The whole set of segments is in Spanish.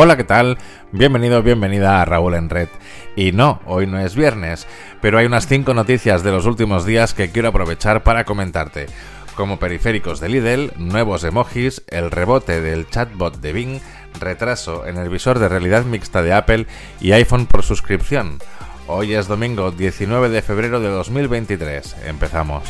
Hola, ¿qué tal? Bienvenido, bienvenida a Raúl en Red. Y no, hoy no es viernes, pero hay unas 5 noticias de los últimos días que quiero aprovechar para comentarte. Como periféricos de Lidl, nuevos emojis, el rebote del chatbot de Bing, retraso en el visor de realidad mixta de Apple y iPhone por suscripción. Hoy es domingo 19 de febrero de 2023. Empezamos.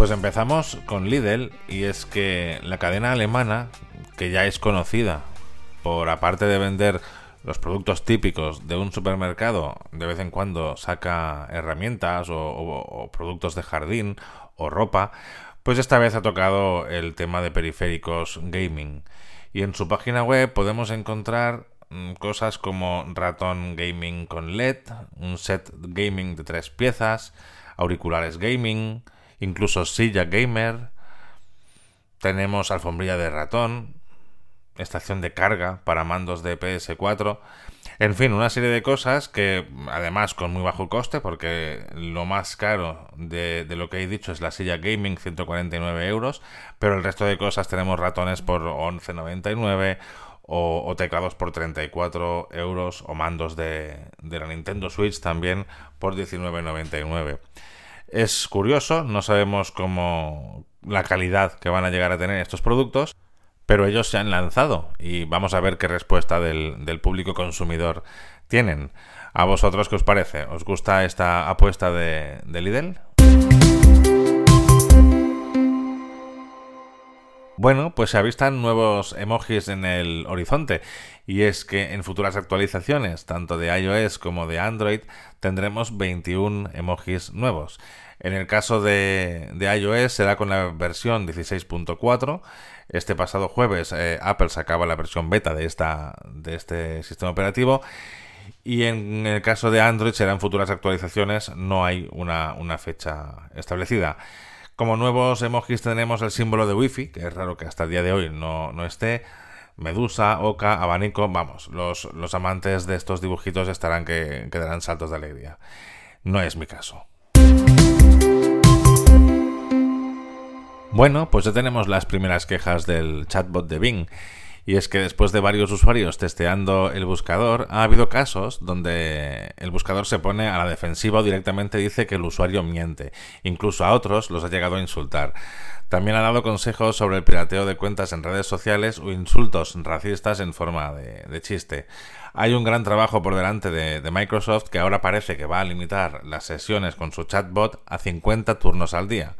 Pues empezamos con Lidl y es que la cadena alemana, que ya es conocida por aparte de vender los productos típicos de un supermercado, de vez en cuando saca herramientas o, productos de jardín o ropa, pues esta vez ha tocado el tema de periféricos gaming. Y en su página web podemos encontrar mm, cosas como ratón gaming con LED, un set gaming de tres piezas, auriculares gaming, incluso silla gamer, tenemos alfombrilla de ratón, estación de carga para mandos de PS4, en fin, una serie de cosas que además con muy bajo coste, porque lo más caro de, lo que he dicho es la silla gaming, 149 euros, pero el resto de cosas tenemos ratones por 11,99 o, o, teclados por 34 euros o mandos de, de la Nintendo Switch también por 19,99. Es curioso, no sabemos cómo la calidad que van a llegar a tener estos productos, pero ellos se han lanzado y vamos a ver qué respuesta del, público consumidor tienen. ¿A vosotros qué os parece? ¿Os gusta esta apuesta de, de Lidl? Bueno, pues se avistan nuevos emojis en el horizonte y es que en futuras actualizaciones, tanto de iOS como de Android, tendremos 21 emojis nuevos. En el caso de, iOS será con la versión 16.4. Este pasado jueves eh, Apple sacaba la versión beta de, esta, de este sistema operativo. Y en el caso de Android serán futuras actualizaciones, no hay una, una fecha establecida. Como nuevos emojis tenemos el símbolo de Wi-Fi, que es raro que hasta el día de hoy no, esté. Medusa, oca, abanico, vamos, los, los, amantes de estos dibujitos estarán que, que darán saltos de alegría. No es mi caso. Bueno, pues ya tenemos las primeras quejas del chatbot de Bing. Y es que después de varios usuarios testeando el buscador, ha habido casos donde el buscador se pone a la defensiva o directamente dice que el usuario miente. Incluso a otros los ha llegado a insultar. También ha dado consejos sobre el pirateo de cuentas en redes sociales o insultos racistas en forma de, chiste. Hay un gran trabajo por delante de, Microsoft que ahora parece que va a limitar las sesiones con su chatbot a 50 turnos al día.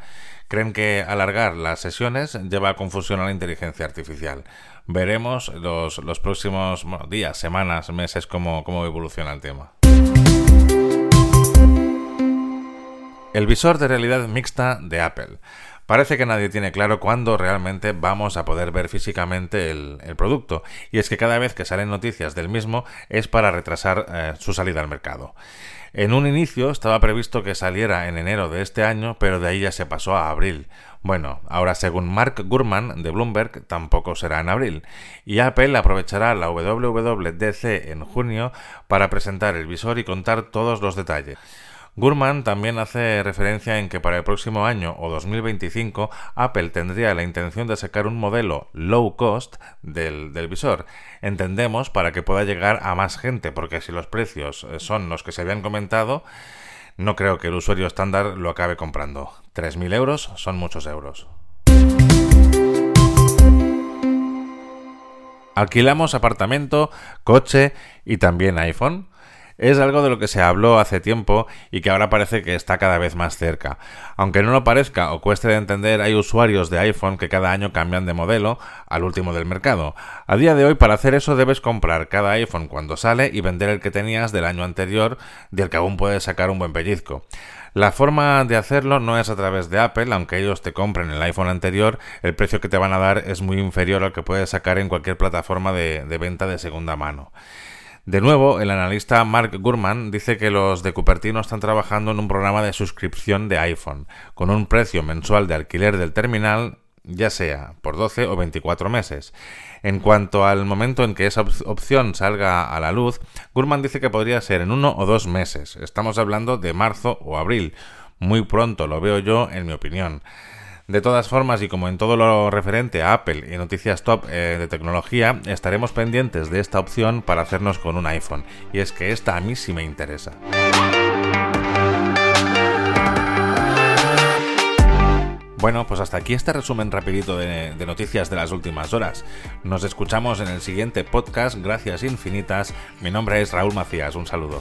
Creen que alargar las sesiones lleva a confusión a la inteligencia artificial. Veremos los, los próximos días, semanas, meses cómo, cómo evoluciona el tema. El visor de realidad mixta de Apple. Parece que nadie tiene claro cuándo realmente vamos a poder ver físicamente el, producto, y es que cada vez que salen noticias del mismo es para retrasar eh, su salida al mercado. En un inicio estaba previsto que saliera en enero de este año, pero de ahí ya se pasó a abril. Bueno, ahora según Mark Gurman de Bloomberg tampoco será en abril, y Apple aprovechará la WWDC en junio para presentar el visor y contar todos los detalles. Gurman también hace referencia en que para el próximo año o 2025 Apple tendría la intención de sacar un modelo low cost del, del visor. Entendemos para que pueda llegar a más gente, porque si los precios eh, son los que se habían comentado, no creo que el usuario estándar lo acabe comprando. 3.000 euros son muchos euros. Alquilamos apartamento, coche y también iPhone. Es algo de lo que se habló hace tiempo y que ahora parece que está cada vez más cerca. Aunque no lo parezca o cueste de entender, hay usuarios de iPhone que cada año cambian de modelo al último del mercado. A día de hoy, para hacer eso debes comprar cada iPhone cuando sale y vender el que tenías del año anterior, del que aún puedes sacar un buen pellizco. La forma de hacerlo no es a través de Apple, aunque ellos te compren el iPhone anterior, el precio que te van a dar es muy inferior al que puedes sacar en cualquier plataforma de, de venta de segunda mano. De nuevo, el analista Mark Gurman dice que los de Cupertino están trabajando en un programa de suscripción de iPhone, con un precio mensual de alquiler del terminal ya sea por 12 o 24 meses. En cuanto al momento en que esa opción salga a la luz, Gurman dice que podría ser en uno o dos meses. Estamos hablando de marzo o abril. Muy pronto lo veo yo, en mi opinión. De todas formas, y como en todo lo referente a Apple y noticias top eh, de tecnología, estaremos pendientes de esta opción para hacernos con un iPhone. Y es que esta a mí sí me interesa. Bueno, pues hasta aquí este resumen rapidito de, de, noticias de las últimas horas. Nos escuchamos en el siguiente podcast. Gracias infinitas. Mi nombre es Raúl Macías. Un saludo.